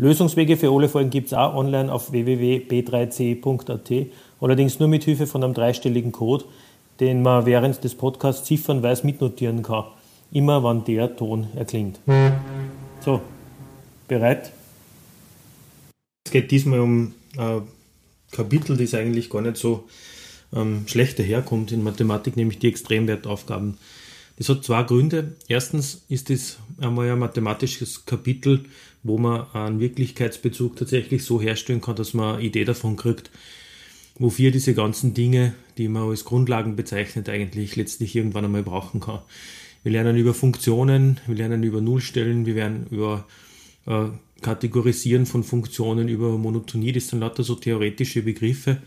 Lösungswege für alle Folgen gibt es auch online auf www.b3c.at, allerdings nur mit Hilfe von einem dreistelligen Code, den man während des Podcasts ziffernweise mitnotieren kann, immer wann der Ton erklingt. So, bereit? Es geht diesmal um ein Kapitel, das eigentlich gar nicht so ähm, schlecht daherkommt in Mathematik, nämlich die Extremwertaufgaben. Das hat zwei Gründe. Erstens ist es einmal ein mathematisches Kapitel, wo man einen Wirklichkeitsbezug tatsächlich so herstellen kann, dass man eine Idee davon kriegt, wofür diese ganzen Dinge, die man als Grundlagen bezeichnet, eigentlich letztlich irgendwann einmal brauchen kann. Wir lernen über Funktionen, wir lernen über Nullstellen, wir werden über äh, Kategorisieren von Funktionen, über Monotonie, das sind lauter so theoretische Begriffe.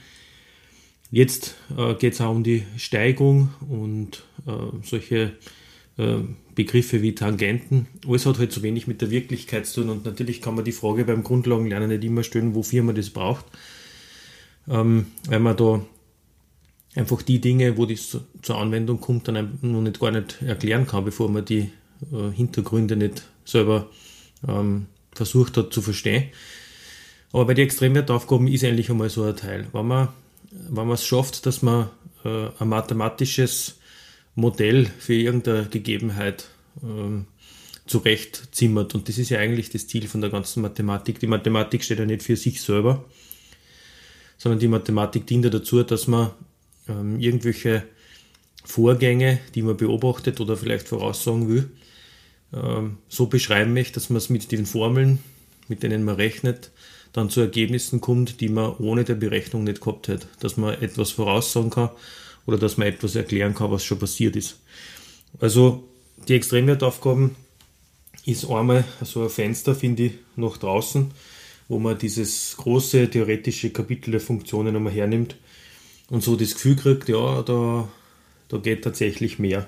Jetzt äh, geht es auch um die Steigung und äh, solche äh, Begriffe wie Tangenten. Alles hat halt so wenig mit der Wirklichkeit zu tun und natürlich kann man die Frage beim Grundlagenlernen nicht immer stellen, wofür man das braucht, ähm, weil man da einfach die Dinge, wo das zur Anwendung kommt, dann noch nicht gar nicht erklären kann, bevor man die äh, Hintergründe nicht selber ähm, versucht hat zu verstehen. Aber bei den Extremwertaufgaben ist eigentlich einmal so ein Teil. Wenn man, wenn man es schafft, dass man äh, ein mathematisches Modell für irgendeine Gegebenheit ähm, zurechtzimmert. Und das ist ja eigentlich das Ziel von der ganzen Mathematik. Die Mathematik steht ja nicht für sich selber, sondern die Mathematik dient ja dazu, dass man ähm, irgendwelche Vorgänge, die man beobachtet oder vielleicht voraussagen will, ähm, so beschreiben möchte, dass man es mit den Formeln, mit denen man rechnet, dann zu Ergebnissen kommt, die man ohne der Berechnung nicht gehabt hätte. Dass man etwas voraussagen kann oder dass man etwas erklären kann, was schon passiert ist. Also die Extremwertaufgaben ist einmal so ein Fenster, finde ich, nach draußen, wo man dieses große theoretische Kapitel der Funktionen einmal hernimmt und so das Gefühl kriegt, ja, da, da geht tatsächlich mehr.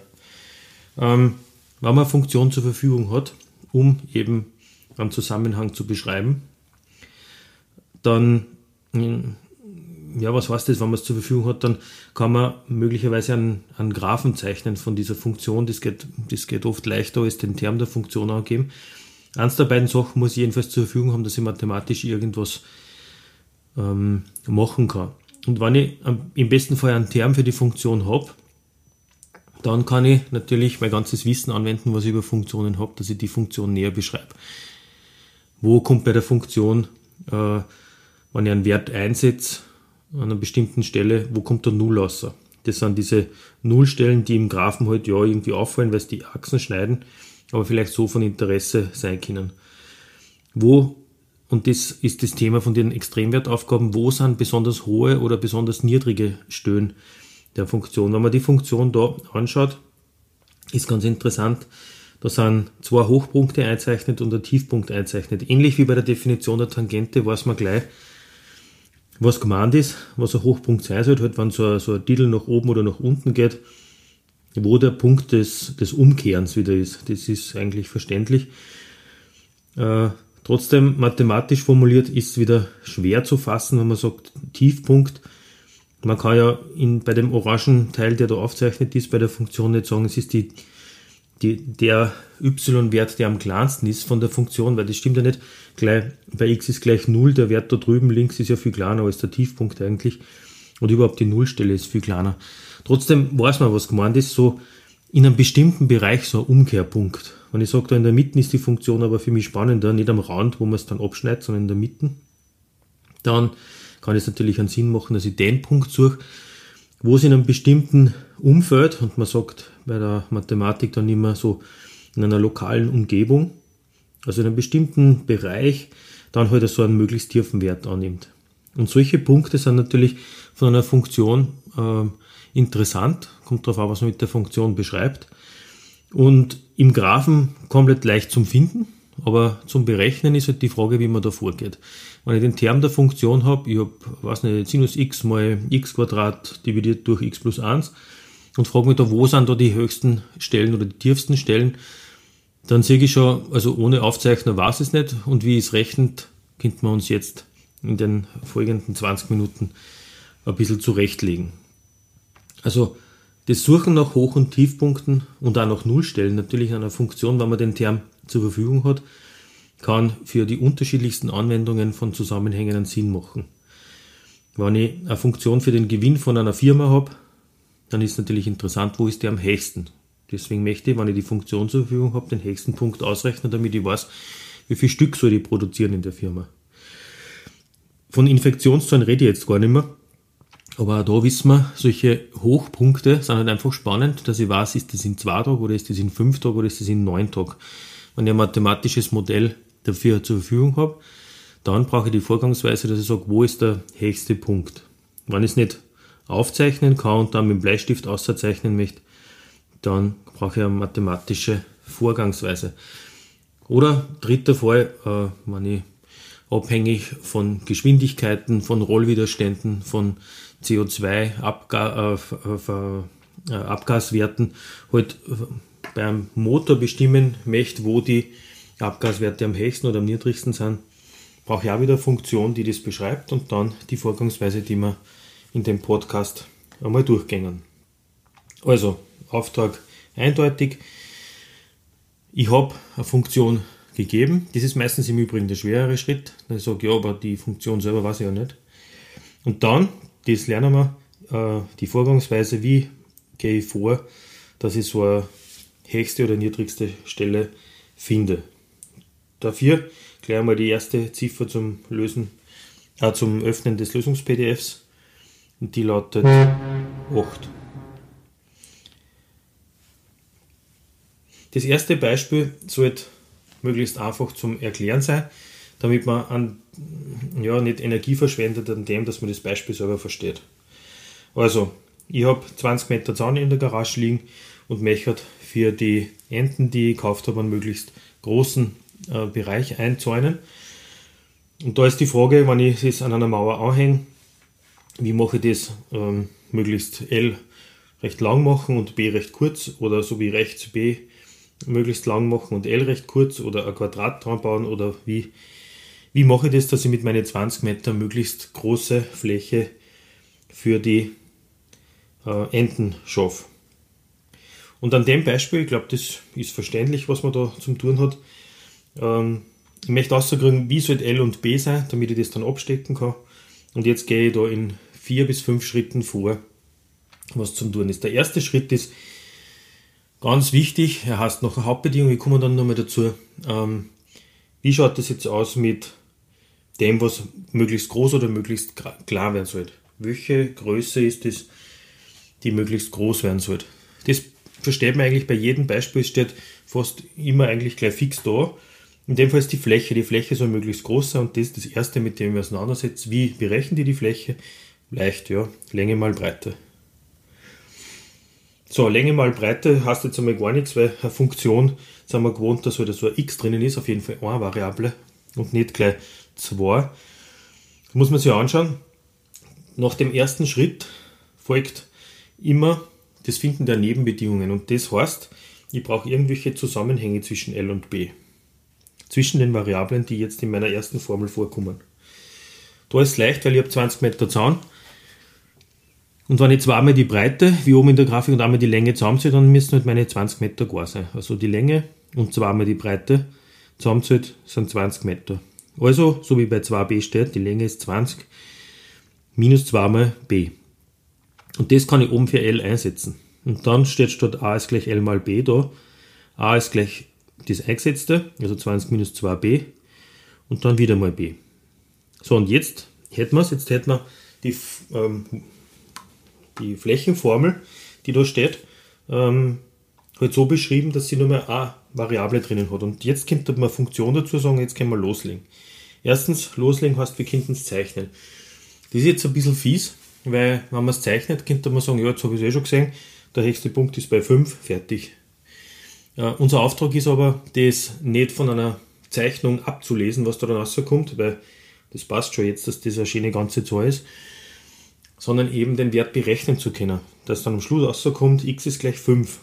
Ähm, wenn man Funktion zur Verfügung hat, um eben einen Zusammenhang zu beschreiben, dann ja, was heißt das, wenn man es zur Verfügung hat, dann kann man möglicherweise einen, einen Graphen zeichnen von dieser Funktion. Das geht, das geht oft leichter als den Term der Funktion angeben. Eins der beiden Sachen muss ich jedenfalls zur Verfügung haben, dass ich mathematisch irgendwas ähm, machen kann. Und wenn ich im besten Fall einen Term für die Funktion habe, dann kann ich natürlich mein ganzes Wissen anwenden, was ich über Funktionen habe, dass ich die Funktion näher beschreibe. Wo kommt bei der Funktion, äh, wenn ich einen Wert einsetze, an einer bestimmten Stelle, wo kommt der Null raus? Das sind diese Nullstellen, die im Graphen halt ja irgendwie auffallen, weil es die Achsen schneiden, aber vielleicht so von Interesse sein können. Wo, und das ist das Thema von den Extremwertaufgaben, wo sind besonders hohe oder besonders niedrige Stellen der Funktion? Wenn man die Funktion da anschaut, ist ganz interessant, da sind zwei Hochpunkte einzeichnet und ein Tiefpunkt einzeichnet. Ähnlich wie bei der Definition der Tangente weiß man gleich, was gemeint ist, was ein Hochpunkt sein soll, halt, wenn so ein, so ein Titel nach oben oder nach unten geht, wo der Punkt des, des Umkehrens wieder ist. Das ist eigentlich verständlich. Äh, trotzdem, mathematisch formuliert, ist es wieder schwer zu fassen, wenn man sagt Tiefpunkt. Man kann ja in, bei dem orangen Teil, der da aufzeichnet ist, bei der Funktion nicht sagen, es ist die die, der y-Wert, der am kleinsten ist von der Funktion, weil das stimmt ja nicht. Gleich, bei x ist gleich 0, der Wert da drüben links ist ja viel kleiner als der Tiefpunkt eigentlich. Und überhaupt die Nullstelle ist viel kleiner. Trotzdem weiß man, was gemeint ist, so in einem bestimmten Bereich so ein Umkehrpunkt. Wenn ich sage, da in der Mitte ist die Funktion aber für mich spannender, nicht am Rand, wo man es dann abschneidet, sondern in der Mitte, dann kann es natürlich einen Sinn machen, dass ich den Punkt suche, wo es in einem bestimmten Umfeld, und man sagt bei der Mathematik dann immer so in einer lokalen Umgebung, also in einem bestimmten Bereich, dann halt so einen möglichst tiefen Wert annimmt. Und solche Punkte sind natürlich von einer Funktion äh, interessant, kommt darauf an, was man mit der Funktion beschreibt. Und im Graphen komplett leicht zum Finden. aber zum Berechnen ist halt die Frage, wie man da vorgeht. Wenn ich den Term der Funktion habe, ich habe, weiß nicht, Sinus x mal x Quadrat dividiert durch x plus 1 und frage mich da, wo sind da die höchsten Stellen oder die tiefsten Stellen, dann sehe ich schon, also ohne Aufzeichner weiß es nicht und wie es rechnet, könnte man uns jetzt in den folgenden 20 Minuten ein bisschen zurechtlegen. Also das Suchen nach Hoch- und Tiefpunkten und auch nach Nullstellen natürlich einer Funktion, wenn man den Term zur Verfügung hat, kann für die unterschiedlichsten Anwendungen von Zusammenhängen einen Sinn machen. Wenn ich eine Funktion für den Gewinn von einer Firma habe, dann ist natürlich interessant, wo ist der am höchsten. Deswegen möchte ich, wenn ich die Funktion zur Verfügung habe, den höchsten Punkt ausrechnen, damit ich weiß, wie viel Stück soll ich produzieren in der Firma. Von Infektionszahlen rede ich jetzt gar nicht mehr. Aber auch da wissen wir, solche Hochpunkte sind halt einfach spannend, dass ich weiß, ist das in zwei Tagen oder ist das in fünf Tagen oder ist das in neun Tagen. Wenn ich ein mathematisches Modell dafür zur Verfügung habe, dann brauche ich die Vorgangsweise, dass ich sage, wo ist der höchste Punkt. Wenn ich es nicht aufzeichnen kann und dann mit dem Bleistift auszeichnen möchte, dann brauche ich eine mathematische Vorgangsweise. Oder dritter Fall, äh, wenn ich abhängig von Geschwindigkeiten, von Rollwiderständen, von CO2-Abgaswerten äh, halt äh, beim Motor bestimmen möchte, wo die Abgaswerte am höchsten oder am niedrigsten sind, brauche ich auch wieder eine Funktion, die das beschreibt und dann die Vorgangsweise, die wir in dem Podcast einmal durchgängen. Also, Auftrag eindeutig. Ich habe eine Funktion gegeben. Das ist meistens im Übrigen der schwerere Schritt. Dann sage ich, ja, aber die Funktion selber weiß ich ja nicht. Und dann, das lernen wir, äh, die Vorgangsweise, wie gehe ich vor, dass ich so eine höchste oder niedrigste Stelle finde. Dafür gleich einmal die erste Ziffer zum Lösen, äh, zum Öffnen des Lösungs-PDFs. Und die lautet 8. Das erste Beispiel sollte möglichst einfach zum Erklären sein, damit man an, ja, nicht Energie verschwendet an dem, dass man das Beispiel selber versteht. Also, ich habe 20 Meter Zaun in der Garage liegen und möchte für die Enten, die ich gekauft habe, einen möglichst großen äh, Bereich einzäunen. Und da ist die Frage, wenn ich es an einer Mauer anhänge, wie mache ich das ähm, möglichst L recht lang machen und B recht kurz oder so wie rechts B möglichst lang machen und L recht kurz oder ein Quadrat dran bauen oder wie, wie mache ich das, dass ich mit meinen 20 Meter möglichst große Fläche für die äh, Enden schaffe. Und an dem Beispiel, ich glaube, das ist verständlich, was man da zum tun hat. Ähm, ich möchte auszukriegen, wie soll L und B sein, damit ich das dann abstecken kann. Und jetzt gehe ich da in vier bis fünf Schritten vor, was zum tun ist. Der erste Schritt ist, Ganz wichtig, er heißt noch eine Hauptbedingung, wir kommen dann nochmal dazu. Ähm, wie schaut das jetzt aus mit dem, was möglichst groß oder möglichst klar werden soll? Welche Größe ist es, die möglichst groß werden soll? Das versteht man eigentlich bei jedem Beispiel, es steht fast immer eigentlich gleich fix da. In dem Fall ist die Fläche. Die Fläche soll möglichst groß sein und das ist das erste, mit dem wir auseinandersetzen. Wie berechnen die die Fläche? Leicht, ja. Länge mal Breite. So, Länge mal Breite heißt jetzt einmal gar nichts, weil eine Funktion sind wir gewohnt, dass halt so ein x drinnen ist, auf jeden Fall eine Variable und nicht gleich zwei. Das muss man sich anschauen. Nach dem ersten Schritt folgt immer das Finden der Nebenbedingungen und das heißt, ich brauche irgendwelche Zusammenhänge zwischen L und B. Zwischen den Variablen, die jetzt in meiner ersten Formel vorkommen. Da ist es leicht, weil ich habe 20 Meter Zaun und wenn ich zweimal die Breite, wie oben in der Grafik, und einmal die Länge zusammenzähle, dann müssen halt meine 20 Meter gar sein. Also die Länge und zweimal die Breite zusammenzählt sind 20 Meter. Also, so wie bei 2b steht, die Länge ist 20 minus zweimal b. Und das kann ich oben für L einsetzen. Und dann steht statt a ist gleich L mal b da. a ist gleich das eingesetzte, also 20 minus 2b. Und dann wieder mal b. So, und jetzt hätten wir es, jetzt hätten wir die ähm, die Flächenformel, die da steht, ähm, halt so beschrieben, dass sie nur mehr eine Variable drinnen hat. Und jetzt könnte man Funktion dazu sagen, jetzt können wir loslegen. Erstens, loslegen heißt, wir könnten es zeichnen. Das ist jetzt ein bisschen fies, weil wenn man es zeichnet, könnte man sagen, ja, jetzt habe ich es eh schon gesehen, der höchste Punkt ist bei 5, fertig. Äh, unser Auftrag ist aber, das nicht von einer Zeichnung abzulesen, was da dann rauskommt, weil das passt schon jetzt, dass das eine schöne ganze Zahl ist, sondern eben den Wert berechnen zu können, dass dann am Schluss rauskommt, x ist gleich 5.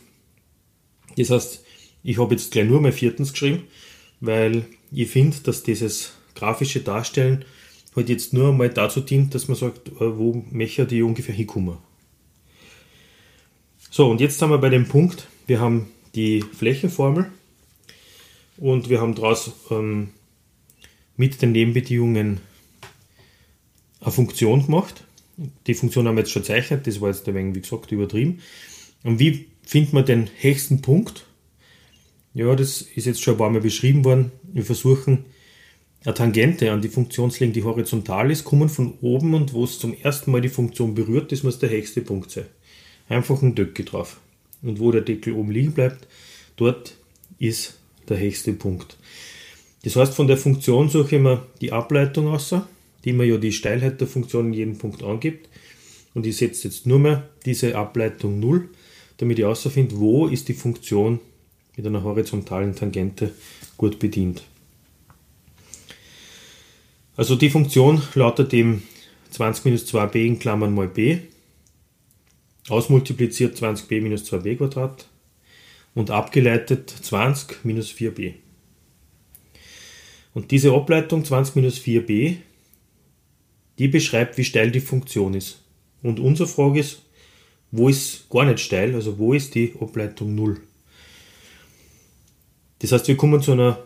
Das heißt, ich habe jetzt gleich nur mal viertens geschrieben, weil ich finde, dass dieses grafische Darstellen halt jetzt nur einmal dazu dient, dass man sagt, äh, wo möchte die ungefähr hinkommen. So, und jetzt sind wir bei dem Punkt, wir haben die Flächenformel und wir haben daraus ähm, mit den Nebenbedingungen eine Funktion gemacht. Die Funktion haben wir jetzt schon gezeichnet, das war jetzt ein wenig, wie gesagt, übertrieben. Und wie findet man den höchsten Punkt? Ja, das ist jetzt schon ein paar Mal beschrieben worden. Wir versuchen eine Tangente an die Funktionslinie, die horizontal ist, kommen von oben und wo es zum ersten Mal die Funktion berührt, das muss der höchste Punkt sein. Einfach ein Deckel drauf. Und wo der Deckel oben liegen bleibt, dort ist der höchste Punkt. Das heißt, von der Funktion suche ich mir die Ableitung aus, die mir ja die Steilheit der Funktion in jedem Punkt angibt. Und ich setze jetzt nur mehr diese Ableitung 0, damit ich herausfinde, wo ist die Funktion mit einer horizontalen Tangente gut bedient. Also die Funktion lautet eben 20 minus 2b in Klammern mal b, ausmultipliziert 20b minus 2b Quadrat und abgeleitet 20 minus 4b. Und diese Ableitung 20 minus 4b, die beschreibt, wie steil die Funktion ist. Und unsere Frage ist, wo ist gar nicht steil, also wo ist die Ableitung 0? Das heißt, wir kommen zu einer,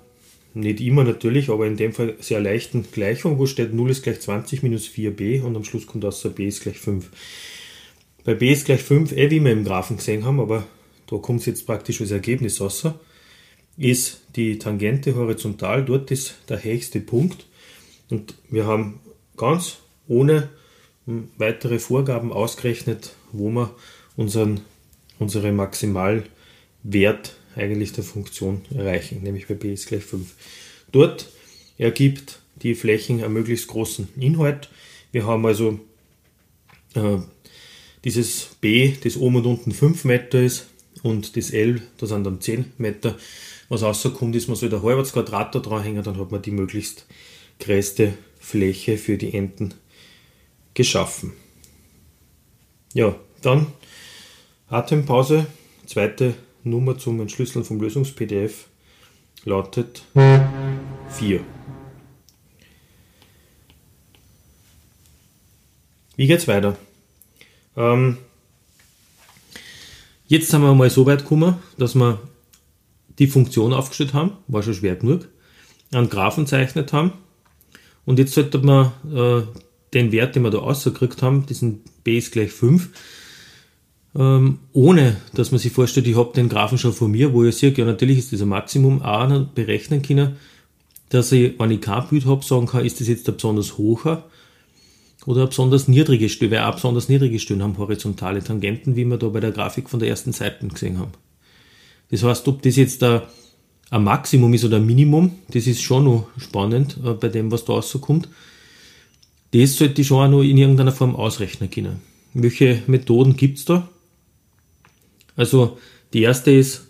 nicht immer natürlich, aber in dem Fall sehr leichten Gleichung, wo steht 0 ist gleich 20 minus 4b und am Schluss kommt außer b ist gleich 5. Bei b ist gleich 5, eh wie wir im Graphen gesehen haben, aber da kommt es jetzt praktisch als Ergebnis raus, ist die Tangente horizontal, dort ist der höchste Punkt und wir haben ganz ohne weitere Vorgaben ausgerechnet, wo wir unseren, unsere Maximalwert eigentlich der Funktion erreichen, nämlich bei b ist gleich 5. Dort ergibt die Flächen einen möglichst großen Inhalt. Wir haben also äh, dieses b, das oben und unten 5 Meter ist, und das L, das sind dann 10 Meter. Was rauskommt, ist, man soll ein halbes Quadrat da dranhängen, dann hat man die möglichst größte Fläche für die Enten geschaffen. Ja, dann Atempause, zweite Nummer zum Entschlüsseln vom Lösungs-PDF lautet 4. Wie geht's weiter? Ähm, jetzt sind wir mal so weit gekommen, dass wir die Funktion aufgestellt haben, war schon schwer genug, einen Graphen zeichnet haben und jetzt sollte man äh, den Wert, den wir da rausgekriegt haben, diesen b ist gleich 5, ähm, ohne dass man sich vorstellt, ich habe den Graphen schon von mir, wo ich sehe, ja natürlich ist ein Maximum, auch berechnen können, dass ich, wenn ich kein Bild habe, sagen kann, ist das jetzt ein besonders hoher oder eine besonders niedrige Stelle, weil auch besonders niedrige Stellen haben horizontale Tangenten, wie wir da bei der Grafik von der ersten Seite gesehen haben. Das heißt, ob das jetzt ein, ein Maximum ist oder ein Minimum, das ist schon noch spannend äh, bei dem, was da rauskommt. Das sollte ich schon auch noch in irgendeiner Form ausrechnen können. Welche Methoden gibt es da? Also die erste ist,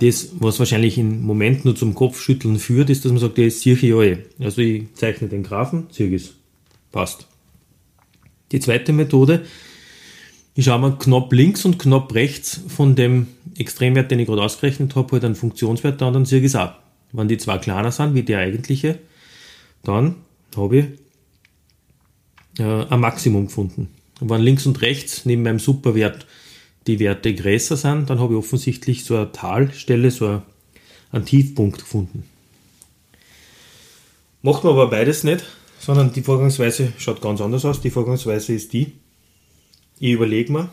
das, was wahrscheinlich im Moment nur zum Kopfschütteln führt, ist, dass man sagt, das sehe ich ja eh. Also ich zeichne den Graphen, sehe es. Passt. Die zweite Methode, ich schaue mir knapp links und knapp rechts von dem Extremwert, den ich gerade ausgerechnet habe, halt einen Funktionswert an, dann sehe ich es auch. Wenn die zwei kleiner sind wie der eigentliche, dann habe ich äh, ein Maximum gefunden. Und wenn links und rechts neben meinem Superwert die Werte größer sind, dann habe ich offensichtlich so eine Talstelle, so einen Tiefpunkt gefunden. Macht man aber beides nicht, sondern die Vorgangsweise schaut ganz anders aus. Die Vorgangsweise ist die, ich überlege mir,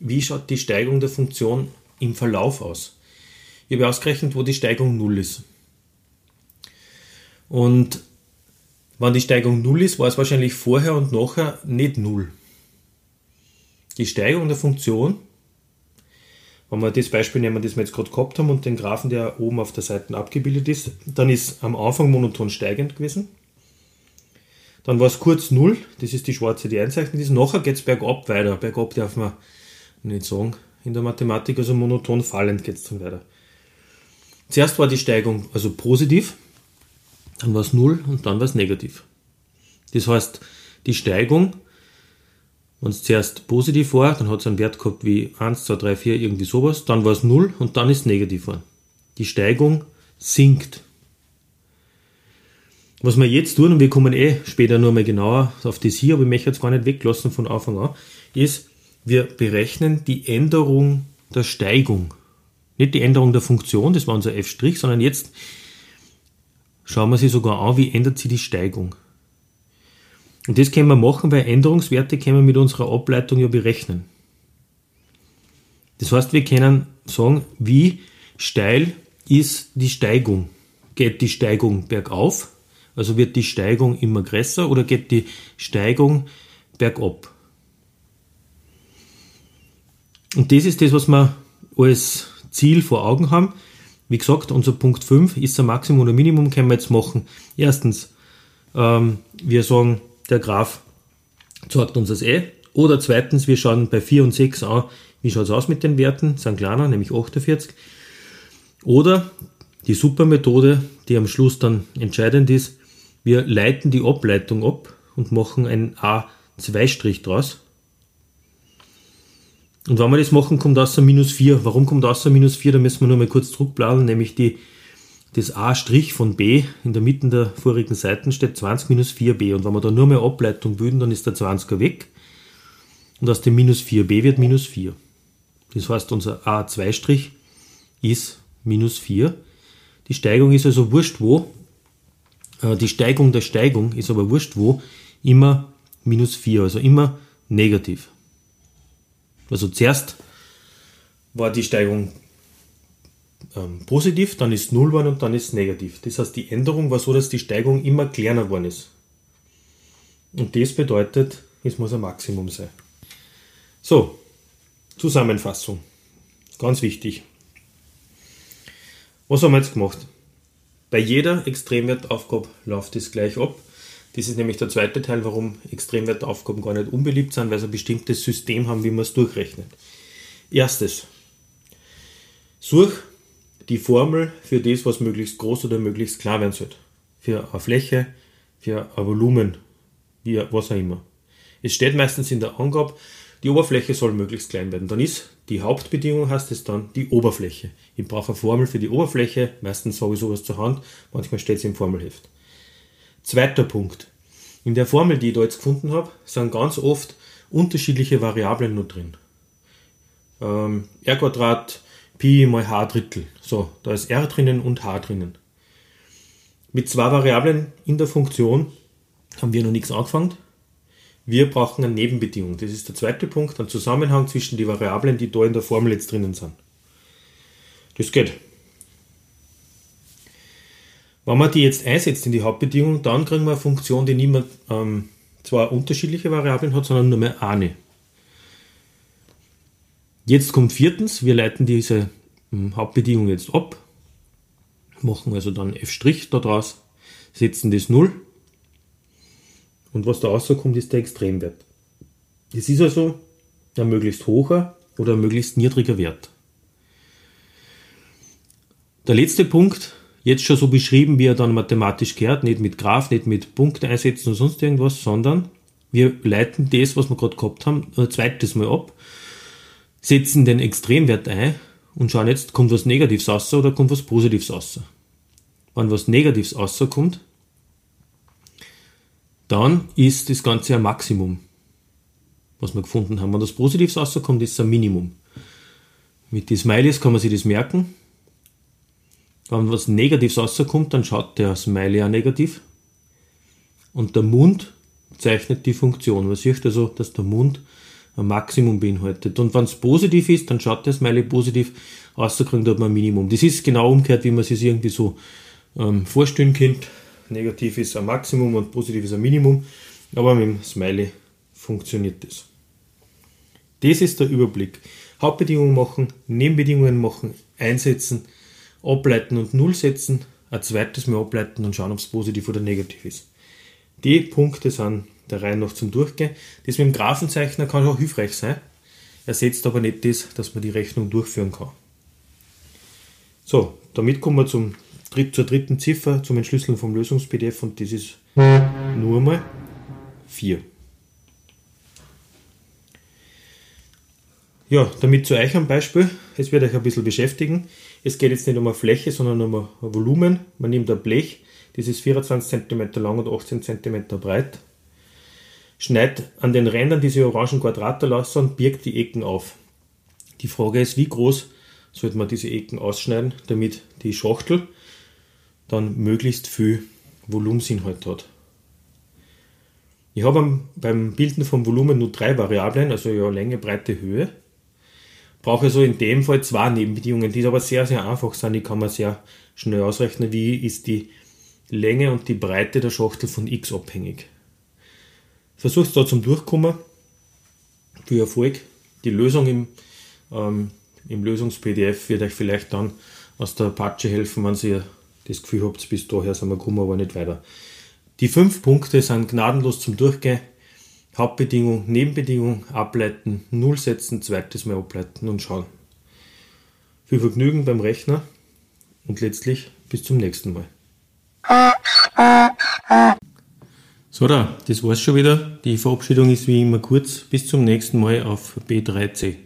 wie schaut die Steigung der Funktion im Verlauf aus. Ich habe ausgerechnet, wo die Steigung 0 ist. Und wenn die Steigung 0 ist, war es wahrscheinlich vorher und nachher nicht 0. Die Steigung der Funktion wenn wir das Beispiel nehmen, das wir jetzt gerade gehabt haben und den Graphen, der oben auf der Seite abgebildet ist, dann ist am Anfang monoton steigend gewesen. Dann war es kurz null, das ist die schwarze, die einzeichnet ist. Nachher geht es bergab weiter. Bergab darf man nicht sagen in der Mathematik, also monoton fallend geht es dann weiter. Zuerst war die Steigung also positiv, dann war es 0 und dann war es negativ. Das heißt, die Steigung, wenn es zuerst positiv war, dann hat es einen Wert gehabt wie 1, 2, 3, 4, irgendwie sowas, dann war es 0 und dann ist es negativ geworden. Die Steigung sinkt. Was wir jetzt tun, und wir kommen eh später nur mal genauer auf das hier, aber ich möchte jetzt gar nicht weglassen von Anfang an, ist, wir berechnen die Änderung der Steigung. Nicht die Änderung der Funktion, das war unser f', sondern jetzt schauen wir sie sogar an, wie ändert sich die Steigung. Und das können wir machen, weil Änderungswerte können wir mit unserer Ableitung ja berechnen. Das heißt, wir können sagen, wie steil ist die Steigung. Geht die Steigung bergauf, also wird die Steigung immer größer, oder geht die Steigung bergab? Und das ist das, was wir als Ziel vor Augen haben. Wie gesagt, unser Punkt 5 ist ein Maximum oder Minimum, können wir jetzt machen. Erstens, ähm, wir sagen, der Graph zeigt uns das eh. Oder zweitens, wir schauen bei 4 und 6 an, wie schaut es aus mit den Werten, sind kleiner, nämlich 48. Oder die Supermethode, die am Schluss dann entscheidend ist, wir leiten die Ableitung ab und machen einen A2' draus. Und wenn wir das machen, kommt außer minus 4. Warum kommt außer minus 4? Da müssen wir nur mal kurz zurückblasen, nämlich die, das A' von B in der Mitte der vorigen Seiten steht 20 minus 4b. Und wenn wir da nur mehr Ableitung bilden, dann ist der 20er weg. Und aus dem minus 4b wird minus 4. Das heißt, unser A2' ist minus 4. Die Steigung ist also wurscht wo. Äh, die Steigung der Steigung ist aber wurscht wo. Immer minus 4, also immer negativ. Also zuerst war die Steigung ähm, positiv, dann ist 0 geworden und dann ist negativ. Das heißt, die Änderung war so, dass die Steigung immer kleiner geworden ist. Und das bedeutet, es muss ein Maximum sein. So, Zusammenfassung. Ganz wichtig. Was haben wir jetzt gemacht? Bei jeder Extremwertaufgabe läuft es gleich ab. Das ist nämlich der zweite Teil, warum Extremwertaufgaben gar nicht unbeliebt sind, weil sie ein bestimmtes System haben, wie man es durchrechnet. Erstes. Such die Formel für das, was möglichst groß oder möglichst klar werden soll. Für eine Fläche, für ein Volumen, wie, was auch immer. Es steht meistens in der Angabe, die Oberfläche soll möglichst klein werden. Dann ist die Hauptbedingung, heißt es dann, die Oberfläche. Ich brauche eine Formel für die Oberfläche, meistens sage ich sowas zur Hand, manchmal steht es im Formelheft. Zweiter Punkt. In der Formel, die ich da jetzt gefunden habe, sind ganz oft unterschiedliche Variablen nur drin. Ähm, r Quadrat Pi mal h Drittel. So, da ist r drinnen und h drinnen. Mit zwei Variablen in der Funktion haben wir noch nichts angefangen. Wir brauchen eine Nebenbedingung. Das ist der zweite Punkt, ein Zusammenhang zwischen den Variablen, die da in der Formel jetzt drinnen sind. Das geht. Wenn man die jetzt einsetzt in die Hauptbedingung, dann kriegen wir eine Funktion, die nicht mehr ähm, zwar unterschiedliche Variablen hat, sondern nur mehr eine. Jetzt kommt viertens, wir leiten diese ähm, Hauptbedingung jetzt ab, machen also dann f' daraus, setzen das 0 und was da rauskommt, ist der Extremwert. Das ist also ein möglichst hoher oder ein möglichst niedriger Wert. Der letzte Punkt, jetzt schon so beschrieben, wie er dann mathematisch gehört, nicht mit Graph, nicht mit Punkte einsetzen und sonst irgendwas, sondern wir leiten das, was wir gerade gehabt haben, ein zweites Mal ab, setzen den Extremwert ein und schauen jetzt, kommt was Negatives raus oder kommt was Positives raus. Wenn was Negatives rauskommt, dann ist das Ganze ein Maximum, was wir gefunden haben. Wenn das Positives rauskommt, ist es ein Minimum. Mit den Smileys kann man sich das merken. Wenn was Negatives rauskommt, dann schaut der Smiley auch negativ. Und der Mund zeichnet die Funktion. Man sieht also, dass der Mund ein Maximum beinhaltet. Und wenn es positiv ist, dann schaut der Smiley positiv, rauskriegt hat man ein Minimum. Das ist genau umgekehrt, wie man sich irgendwie so ähm, vorstellen könnte. Negativ ist ein Maximum und positiv ist ein Minimum. Aber mit dem Smiley funktioniert das. Das ist der Überblick. Hauptbedingungen machen, Nebenbedingungen machen, einsetzen, ableiten und Null setzen, ein zweites Mal ableiten und schauen, ob es positiv oder negativ ist. Die Punkte sind der Reihe noch zum Durchgehen. Das mit dem Graphenzeichner kann auch hilfreich sein, ersetzt aber nicht das, dass man die Rechnung durchführen kann. So, damit kommen wir zum zur dritten Ziffer zum Entschlüsseln vom Lösungs-PDF und das ist nur mal 4. Ja, damit zu euch ein Beispiel. Es wird euch ein bisschen beschäftigen. Es geht jetzt nicht um eine Fläche, sondern um ein Volumen. Man nimmt ein Blech, das ist 24 cm lang und 18 cm breit. Schneidet an den Rändern diese orangen Quadrate lassen und birgt die Ecken auf. Die Frage ist, wie groß sollte man diese Ecken ausschneiden, damit die Schachtel dann möglichst viel Volumensinhalt hat. Ich habe beim Bilden vom Volumen nur drei Variablen, also ja Länge, Breite, Höhe brauche also in dem Fall zwei Nebenbedingungen, die aber sehr, sehr einfach sind. Die kann man sehr schnell ausrechnen, wie ist die Länge und die Breite der Schachtel von x abhängig. Versucht da zum Durchkommen. Viel Erfolg. Die Lösung im, ähm, im Lösungs-PDF wird euch vielleicht dann aus der Apache helfen, wenn ihr das Gefühl habt, bis daher sind wir gekommen, aber nicht weiter. Die fünf Punkte sind gnadenlos zum Durchgehen. Hauptbedingung, Nebenbedingung ableiten, Null setzen, zweites Mal ableiten und schauen. Viel Vergnügen beim Rechner und letztlich bis zum nächsten Mal. So da, das war's schon wieder. Die Verabschiedung ist wie immer kurz. Bis zum nächsten Mal auf B3C.